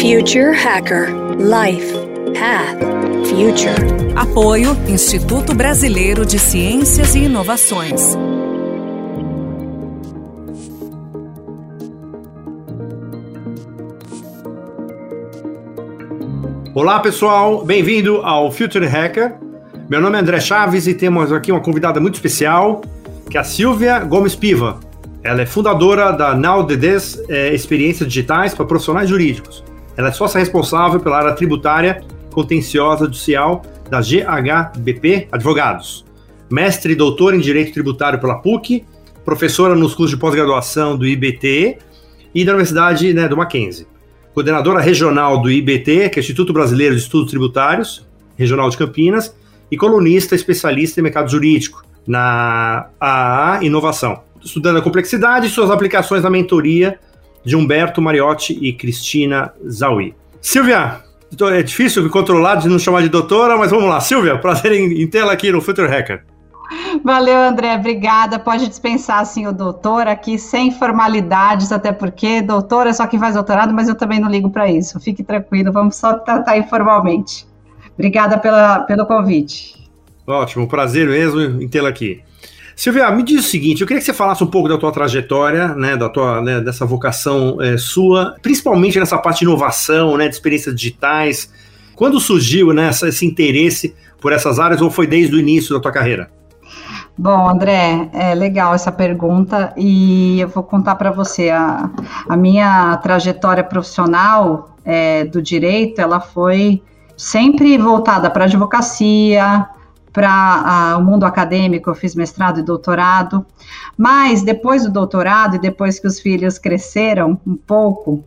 Future Hacker Life Path Future. Apoio Instituto Brasileiro de Ciências e Inovações. Olá pessoal, bem-vindo ao Future Hacker. Meu nome é André Chaves e temos aqui uma convidada muito especial, que é a Silvia Gomes Piva. Ela é fundadora da Now DDs é, Experiências Digitais para Profissionais Jurídicos. Ela é sócia responsável pela área tributária contenciosa judicial da GHBP Advogados. Mestre e doutora em Direito Tributário pela PUC, professora nos cursos de pós-graduação do IBT e da Universidade né, do Mackenzie. Coordenadora regional do IBT, que é o Instituto Brasileiro de Estudos Tributários, Regional de Campinas, e colunista especialista em mercado jurídico, na AA Inovação estudando a complexidade e suas aplicações na mentoria de Humberto Mariotti e Cristina Zaui. Silvia, é difícil me controlar de não chamar de doutora, mas vamos lá. Silvia, prazer em, em tê-la aqui no Future Hacker. Valeu, André, obrigada. Pode dispensar assim o doutor aqui sem formalidades, até porque doutor é só quem faz doutorado, mas eu também não ligo para isso. Fique tranquilo, vamos só tratar informalmente. Obrigada pela, pelo convite. Ótimo, prazer mesmo em tê-la aqui. Silvia, me diz o seguinte, eu queria que você falasse um pouco da tua trajetória, né, da tua, né, dessa vocação é, sua, principalmente nessa parte de inovação, né, de experiências digitais. Quando surgiu né, esse interesse por essas áreas ou foi desde o início da tua carreira? Bom, André, é legal essa pergunta e eu vou contar para você a, a, minha trajetória profissional é, do direito, ela foi sempre voltada para advocacia, para o mundo acadêmico, eu fiz mestrado e doutorado, mas depois do doutorado e depois que os filhos cresceram um pouco,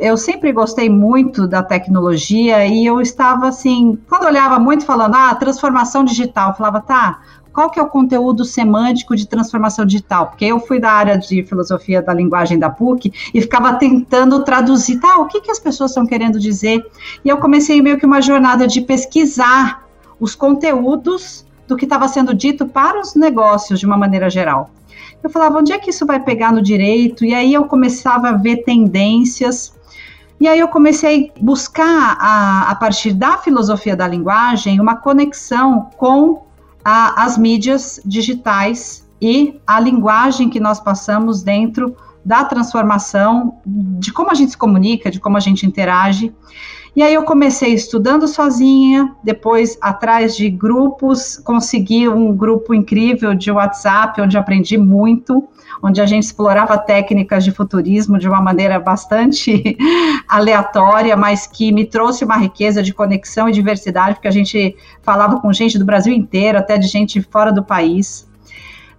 eu sempre gostei muito da tecnologia e eu estava assim, quando olhava muito falando, ah, transformação digital, falava, tá, qual que é o conteúdo semântico de transformação digital? Porque eu fui da área de filosofia da linguagem da PUC e ficava tentando traduzir, tá, o que, que as pessoas estão querendo dizer? E eu comecei meio que uma jornada de pesquisar os conteúdos do que estava sendo dito para os negócios de uma maneira geral. Eu falava, onde é que isso vai pegar no direito? E aí eu começava a ver tendências. E aí eu comecei a buscar, a, a partir da filosofia da linguagem, uma conexão com a, as mídias digitais e a linguagem que nós passamos dentro da transformação, de como a gente se comunica, de como a gente interage. E aí eu comecei estudando sozinha, depois atrás de grupos, consegui um grupo incrível de WhatsApp, onde aprendi muito, onde a gente explorava técnicas de futurismo de uma maneira bastante aleatória, mas que me trouxe uma riqueza de conexão e diversidade, porque a gente falava com gente do Brasil inteiro, até de gente fora do país.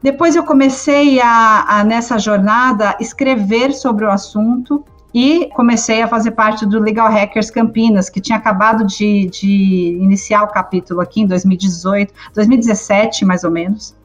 Depois eu comecei a, a nessa jornada escrever sobre o assunto e comecei a fazer parte do Legal Hackers Campinas, que tinha acabado de, de iniciar o capítulo aqui em 2018, 2017 mais ou menos.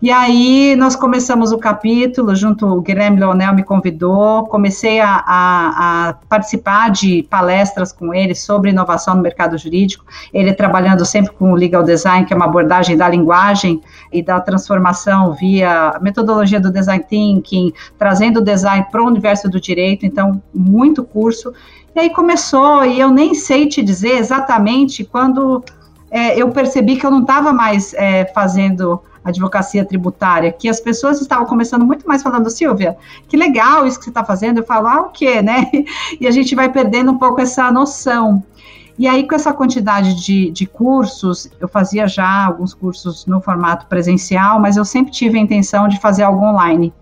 E aí nós começamos o capítulo, junto, o Guilherme Leonel me convidou, comecei a, a, a, participar de palestras com ele sobre inovação no mercado jurídico, ele trabalhando sempre com o legal design, que é uma abordagem da linguagem e da transformação via metodologia do design thinking, trazendo o design para o universo do direito, então muito curso. E aí começou, e eu nem sei te dizer exatamente quando é, eu percebi que eu não estava mais é, fazendo advocacia tributária, que as pessoas estavam começando muito mais falando, Silvia, que legal isso que você está fazendo. Eu falo, ah, o quê, né? E a gente vai perdendo um pouco essa noção. E aí, com essa quantidade de, de cursos, eu fazia já alguns cursos no formato presencial, mas eu sempre tive a intenção de fazer algo online.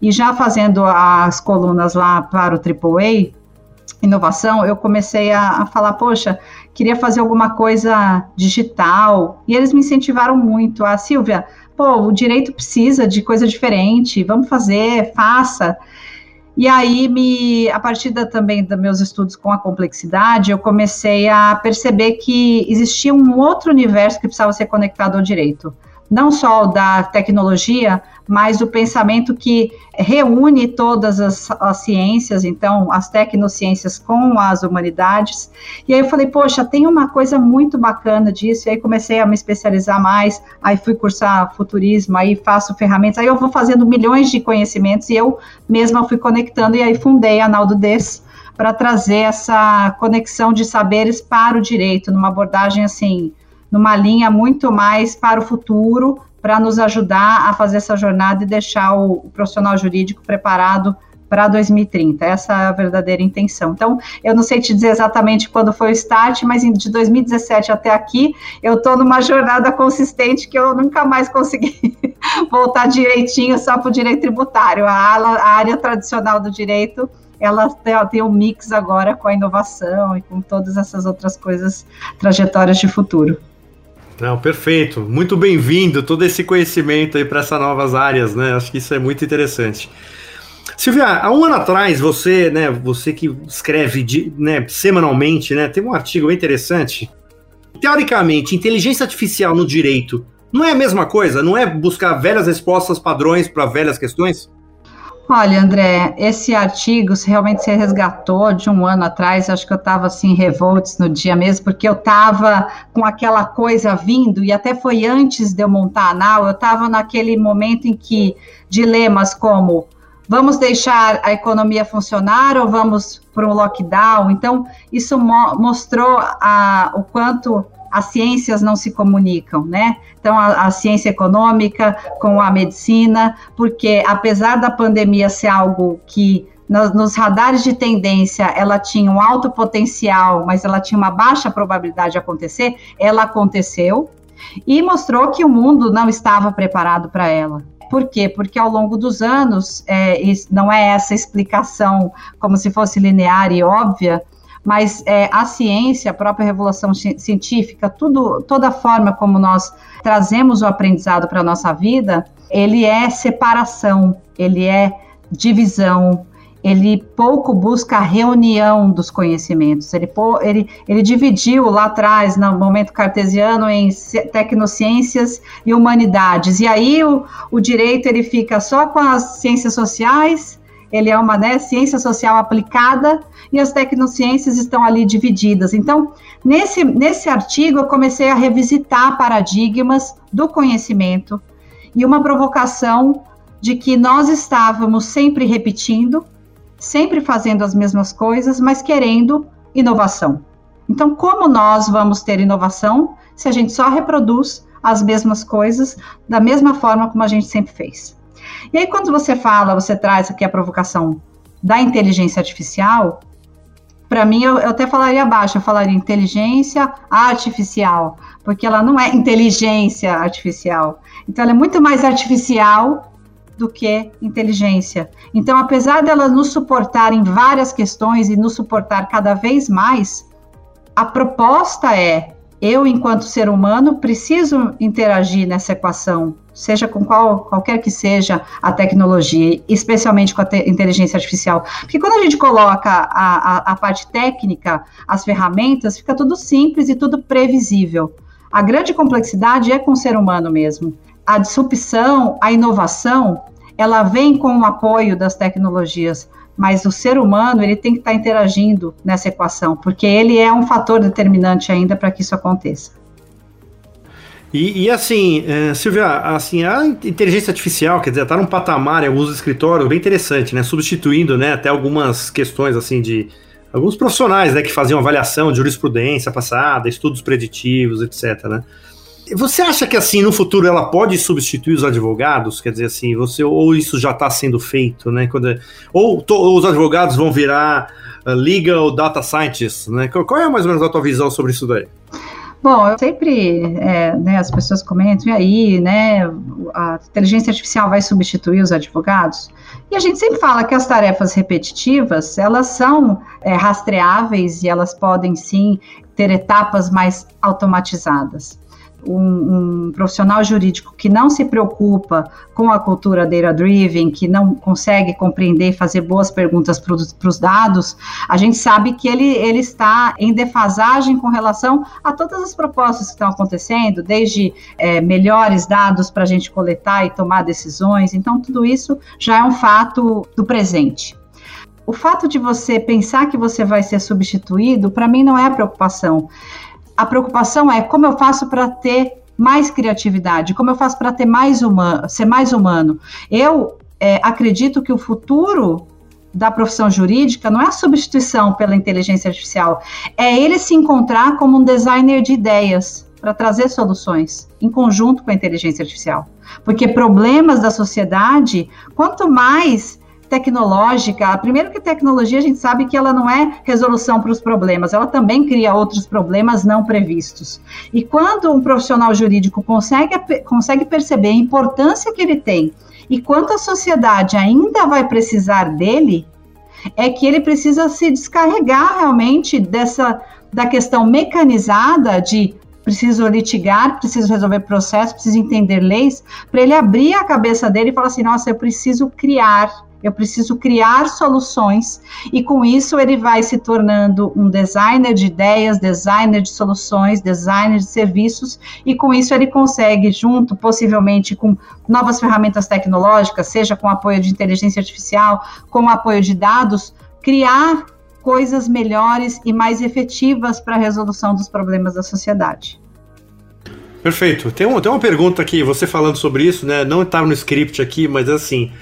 E já fazendo as colunas lá para o AAA, inovação, eu comecei a, a, falar, poxa, queria fazer alguma coisa digital. E eles me incentivaram muito. A Silvia, pô, o direito precisa de coisa diferente, vamos fazer, faça. E aí, me, a partir da, também dos meus estudos com a complexidade, eu comecei a perceber que existia um outro universo que precisava ser conectado ao direito não só da tecnologia, mas o pensamento que reúne todas as, as, ciências, então as tecnociências com as humanidades. E aí eu falei, poxa, tem uma coisa muito bacana disso. E aí comecei a me especializar mais, aí fui cursar futurismo, aí faço ferramentas, aí eu vou fazendo milhões de conhecimentos e eu mesma fui conectando e aí fundei a Naldo Des para trazer essa conexão de saberes para o direito, numa abordagem assim, numa linha muito mais para o futuro, para nos ajudar a fazer essa jornada e deixar o, o profissional jurídico preparado para 2030. Essa é a verdadeira intenção. Então, eu não sei te dizer exatamente quando foi o start, mas de 2017 até aqui, eu estou numa jornada consistente que eu nunca mais consegui voltar direitinho só para o direito tributário. A, a área tradicional do direito ela tem um mix agora com a inovação e com todas essas outras coisas, trajetórias de futuro. Não, perfeito. Muito bem-vindo todo esse conhecimento aí para essas novas áreas, né? Acho que isso é muito interessante. Silvia, há um ano atrás, você, né, você que escreve de, né, semanalmente, né, tem um artigo bem interessante. Teoricamente, inteligência artificial no direito não é a mesma coisa? Não é buscar velhas respostas padrões para velhas questões? Olha, André, esse artigo realmente se resgatou de um ano atrás. Acho que eu estava assim, revoltos no dia mesmo, porque eu estava com aquela coisa vindo, e até foi antes de eu montar a NAU, eu estava naquele momento em que dilemas como vamos deixar a economia funcionar ou vamos para um lockdown? Então, isso mo mostrou a, o quanto as ciências não se comunicam, né? Então, a, a, ciência econômica com a medicina, porque apesar da pandemia ser algo que nos, nos radares de tendência ela tinha um alto potencial, mas ela tinha uma baixa probabilidade de acontecer, ela aconteceu e mostrou que o mundo não estava preparado para ela. Por quê? Porque ao longo dos anos, é, não é essa explicação como se fosse linear e óbvia, mas é, a ciência, a própria revolução científica, tudo, toda forma como nós trazemos o aprendizado para a nossa vida, ele é separação, ele é divisão, ele pouco busca a reunião dos conhecimentos. Ele, ele, ele dividiu lá atrás, no momento cartesiano, em tecnociências e humanidades. E aí o, o direito ele fica só com as ciências sociais, ele é uma né, ciência social aplicada e as tecnociências estão ali divididas. Então, nesse, nesse artigo, eu comecei a revisitar paradigmas do conhecimento e uma provocação de que nós estávamos sempre repetindo, sempre fazendo as mesmas coisas, mas querendo inovação. Então, como nós vamos ter inovação se a gente só reproduz as mesmas coisas da mesma forma como a gente sempre fez? E aí, quando você fala, você traz aqui a provocação da inteligência artificial, para mim, eu, eu, até falaria abaixo, eu falaria inteligência artificial, porque ela não é inteligência artificial. Então, ela é muito mais artificial do que inteligência. Então, apesar dela nos suportar em várias questões e nos suportar cada vez mais, a proposta é eu, enquanto ser humano, preciso interagir nessa equação, seja com qual, qualquer que seja a tecnologia, especialmente com a inteligência artificial. Porque quando a gente coloca a, a, a parte técnica, as ferramentas, fica tudo simples e tudo previsível. A grande complexidade é com o ser humano mesmo. A disrupção, a inovação, ela vem com o apoio das tecnologias mas o ser humano ele tem que estar interagindo nessa equação, porque ele é um fator determinante ainda para que isso aconteça. E, e assim, é, Silvia, assim, a inteligência artificial, quer dizer, está num patamar em alguns escritórios bem interessante, né? Substituindo, né, até algumas questões assim de alguns profissionais, né, que faziam avaliação de jurisprudência passada, estudos preditivos, etc, né? Você acha que assim no futuro ela pode substituir os advogados? Quer dizer assim, você ou isso já está sendo feito, né? Quando, ou, to, ou os advogados vão virar uh, legal data scientists, né? Qual é mais ou menos a tua visão sobre isso daí? Bom, eu sempre, é, né, as pessoas comentam, e aí, né, a inteligência artificial vai substituir os advogados? E a gente sempre fala que as tarefas repetitivas, elas são é, rastreáveis e elas podem, sim, ter etapas mais automatizadas um, um, profissional jurídico que não se preocupa com a cultura data-driven, que não consegue compreender e fazer boas perguntas para os dados, a gente sabe que ele, ele está em defasagem com relação a todas as propostas que estão acontecendo, desde é, melhores dados para a gente coletar e tomar decisões. Então, tudo isso já é um fato do presente o fato de você pensar que você vai ser substituído, para mim não é a preocupação a preocupação é como eu faço para ter mais criatividade, como eu faço para ter mais humano, ser mais humano. Eu é, acredito que o futuro da profissão jurídica não é a substituição pela inteligência artificial, é ele se encontrar como um designer de ideias para trazer soluções em conjunto com a inteligência artificial. Porque problemas da sociedade, quanto mais tecnológica, primeiro que tecnologia a gente sabe que ela não é resolução para os problemas, ela também cria outros problemas não previstos. E quando um profissional jurídico consegue, consegue perceber a importância que ele tem e quanto a sociedade ainda vai precisar dele, é que ele precisa se descarregar realmente dessa da questão mecanizada de preciso litigar, preciso resolver processo, preciso entender leis, para ele abrir a cabeça dele e falar assim: nossa, eu preciso criar, eu preciso criar soluções, e com isso ele vai se tornando um designer de ideias, designer de soluções, designer de serviços, e com isso ele consegue, junto possivelmente com novas ferramentas tecnológicas, seja com apoio de inteligência artificial, com apoio de dados, criar coisas melhores e mais efetivas para a resolução dos problemas da sociedade. Perfeito. Tem, um, tem uma pergunta aqui, você falando sobre isso, né? Não estava no script aqui, mas assim.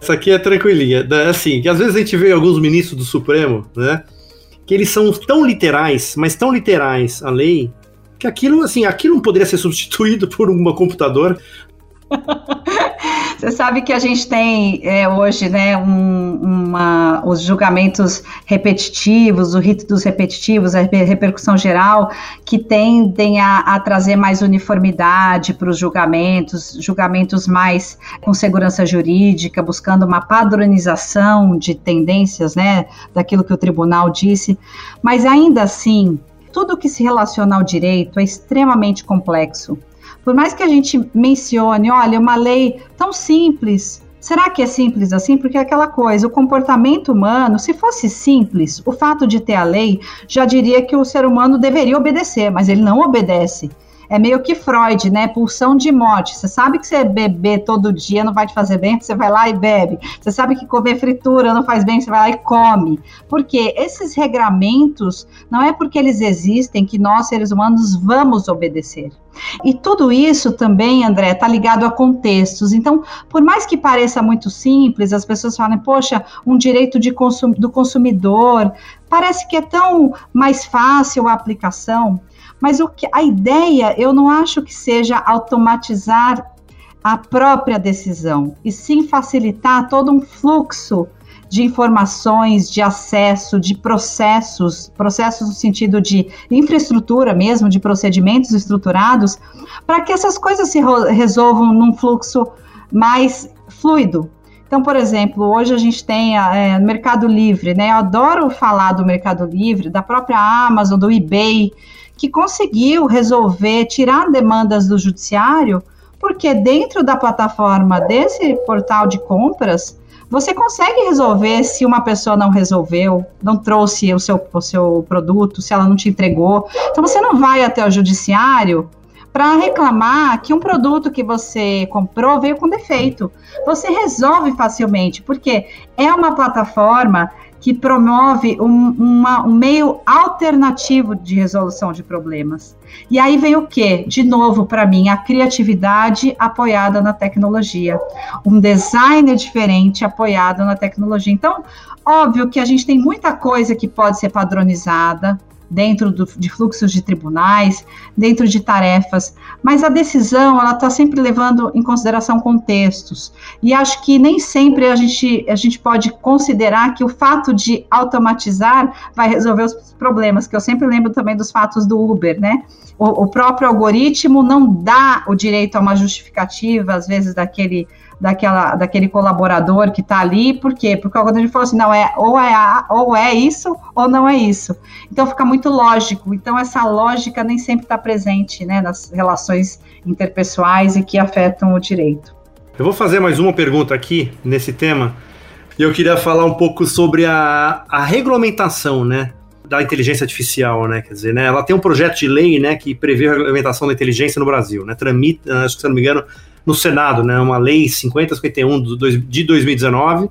Essa aqui é tranquilinha. Né? Assim, que às vezes a gente vê alguns ministros do Supremo, né? Que eles são tão literais, mas tão literais a lei, que aquilo, assim, aquilo não poderia ser substituído por uma computador. Você sabe que a gente tem é, hoje, né, um, uma, os julgamentos repetitivos, o rito dos repetitivos, a repercussão geral, que tendem a, a trazer mais uniformidade para os julgamentos, julgamentos mais com segurança jurídica, buscando uma padronização de tendências, né, daquilo que o tribunal disse. Mas ainda assim, tudo que se relaciona ao direito é extremamente complexo. Por mais que a gente mencione, olha, uma lei tão simples, Será que é simples assim? Porque é aquela coisa, o comportamento humano, se fosse simples, o fato de ter a lei já diria que o ser humano deveria obedecer, mas ele não obedece é meio que Freud, né? Pulsão de morte. Você sabe que você beber todo dia não vai te fazer bem, você vai lá e bebe. Você sabe que comer fritura não faz bem, você vai lá e come. Porque esses regramentos não é porque eles existem que nós, seres humanos, vamos obedecer. E tudo isso também, André, está ligado a contextos. Então, por mais que pareça muito simples, as pessoas falam, poxa, um direito consum do consumidor, parece que é tão mais fácil a aplicação. Mas o que a ideia, eu não acho que seja automatizar a própria decisão, e sim facilitar todo um fluxo de informações, de acesso, de processos, processos no sentido de infraestrutura mesmo, de procedimentos estruturados, para que essas coisas se resolvam num fluxo mais fluido. Então, por exemplo, hoje a gente tem é, Mercado Livre, né? Eu adoro falar do Mercado Livre, da própria Amazon, do eBay, que conseguiu resolver, tirar demandas do judiciário, porque dentro da plataforma desse portal de compras, você consegue resolver se uma pessoa não resolveu, não trouxe o seu, o seu produto, se ela não te entregou. Então você não vai até o judiciário para reclamar que um produto que você comprou veio com defeito. Você resolve facilmente, porque é uma plataforma que promove um, uma, um meio alternativo de resolução de problemas. E aí vem o que? De novo, para mim, a criatividade apoiada na tecnologia, um design diferente apoiado na tecnologia. Então, óbvio que a gente tem muita coisa que pode ser padronizada, dentro do, de fluxos de tribunais, dentro de tarefas, mas a decisão ela está sempre levando em consideração contextos e acho que nem sempre a gente a gente pode considerar que o fato de automatizar vai resolver os problemas, que eu sempre lembro também dos fatos do Uber, né? O, o próprio algoritmo não dá o direito a uma justificativa às vezes daquele daquela, daquele colaborador que está ali, por quê? Porque quando a gente falou assim, não, é ou é, a, ou é isso ou não é isso. Então fica muito lógico. Então essa lógica nem sempre está presente né, nas relações interpessoais e que afetam o direito. Eu vou fazer mais uma pergunta aqui nesse tema. E eu queria falar um pouco sobre a, a regulamentação, né? da inteligência artificial, né? Quer dizer, né, ela tem um projeto de lei, né, que prevê a regulamentação da inteligência no Brasil, né? Tramita, acho que se não me engano, no Senado, né, uma lei 5051 de 2019,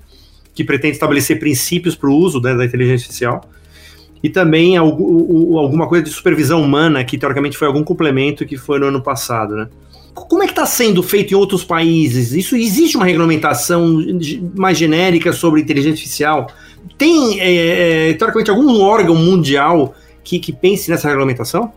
que pretende estabelecer princípios para o uso né, da inteligência artificial, e também alguma coisa de supervisão humana, que teoricamente foi algum complemento que foi no ano passado, né? como é que está sendo feito em outros países? Isso existe uma regulamentação mais genérica sobre inteligência artificial? Tem, é, é, teoricamente, algum órgão mundial que, que pense nessa regulamentação?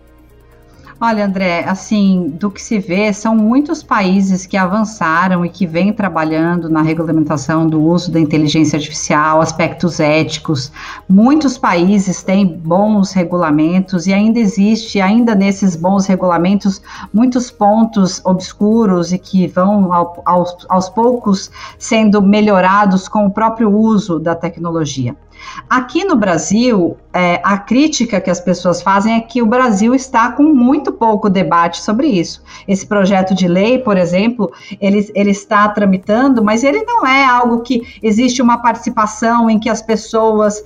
Olha, André, assim, do que se vê, são muitos países que avançaram e que vêm trabalhando na regulamentação do uso da inteligência artificial, aspectos éticos. Muitos países têm bons regulamentos e ainda existe, ainda nesses bons regulamentos, muitos pontos obscuros e que vão ao, aos, aos poucos sendo melhorados com o próprio uso da tecnologia. Aqui no Brasil, é, a crítica que as pessoas fazem é que o Brasil está com muito pouco debate sobre isso. Esse projeto de lei, por exemplo, ele, ele está tramitando, mas ele não é algo que existe uma participação em que as pessoas,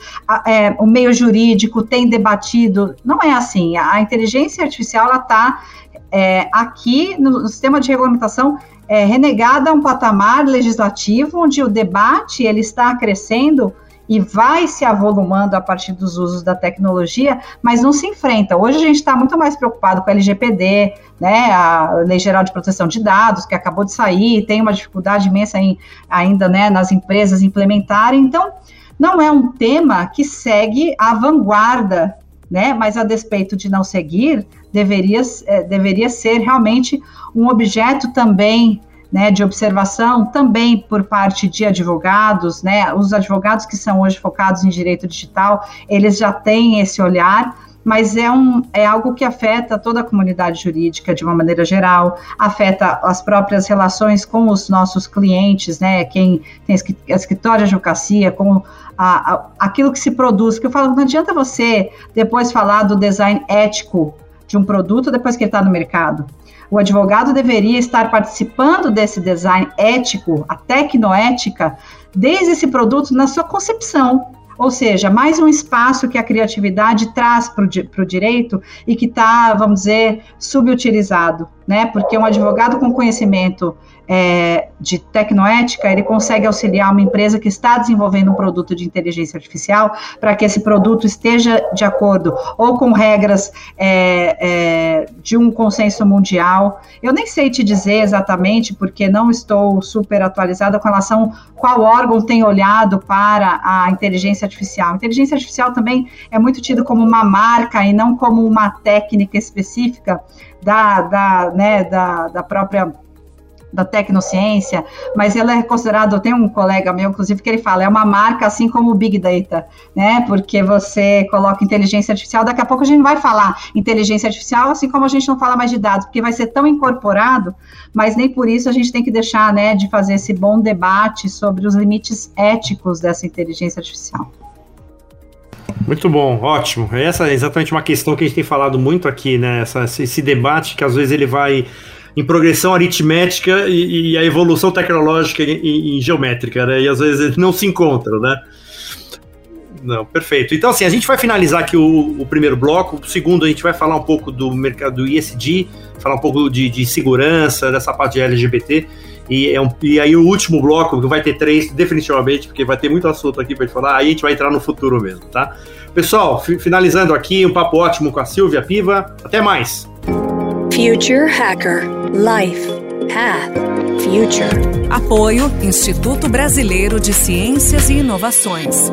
é, o meio jurídico tem debatido. Não é assim. A, inteligência artificial está é, aqui no, no sistema de regulamentação é, renegada a um patamar legislativo onde o debate ele está crescendo e vai se avolumando a partir dos usos da tecnologia, mas não se enfrenta. Hoje a gente está muito mais preocupado com a LGPD, né, a Lei Geral de Proteção de Dados, que acabou de sair, tem uma dificuldade imensa em, ainda né, nas empresas implementarem. Então, não é um tema que segue a vanguarda, né, mas a despeito de não seguir, deveria, é, deveria ser realmente um objeto também né, de observação também por parte de advogados, né, os advogados que são hoje focados em direito digital, eles já têm esse olhar, mas é, um, é algo que afeta toda a comunidade jurídica de uma maneira geral, afeta as próprias relações com os nossos clientes, né, quem tem escritório de advocacia, com a, a, aquilo que se produz, que eu falo, não adianta você depois falar do design ético de um produto depois que ele está no mercado. O advogado deveria estar participando desse design ético, a tecnoética, desde esse produto na sua concepção. Ou seja, mais um espaço que a criatividade traz para o direito e que está, vamos dizer, subutilizado, né? Porque um advogado com conhecimento é, de tecnoética, ele consegue auxiliar uma empresa que está desenvolvendo um produto de inteligência artificial para que esse produto esteja de acordo ou com regras é, é, de um consenso mundial. Eu nem sei te dizer exatamente, porque não estou super atualizada com relação qual órgão tem olhado para a inteligência artificial. A inteligência artificial também é muito tido como uma marca e não como uma técnica específica da, da, né, da, da própria da tecnociência, mas ela é considerada, tem um colega meu, inclusive, que ele fala, é uma marca assim como o Big Data, né? Porque você coloca inteligência artificial, daqui a pouco a gente vai falar inteligência artificial, assim como a gente não fala mais de dados, porque vai ser tão incorporado, mas nem por isso a gente tem que deixar, né, de fazer esse bom debate sobre os limites éticos dessa inteligência artificial. Muito bom, ótimo. Essa é exatamente uma questão que a gente tem falado muito aqui, né? Essa, esse debate que às vezes ele vai em progressão aritmética e, e a evolução tecnológica em, geométrica, né? E às vezes não se encontram, né? Não, perfeito. Então, assim, a gente vai finalizar aqui o, o, primeiro bloco. O segundo, a gente vai falar um pouco do mercado do ISD, falar um pouco de, de segurança, dessa parte de LGBT. E, é um, e aí o último bloco, que vai ter três, definitivamente, porque vai ter muito assunto aqui para gente falar, aí a gente vai entrar no futuro mesmo, tá? Pessoal, finalizando aqui, um papo ótimo com a Silvia Piva. Até mais! Future Hacker Life Path Future. Apoio Instituto Brasileiro de Ciências e Inovações.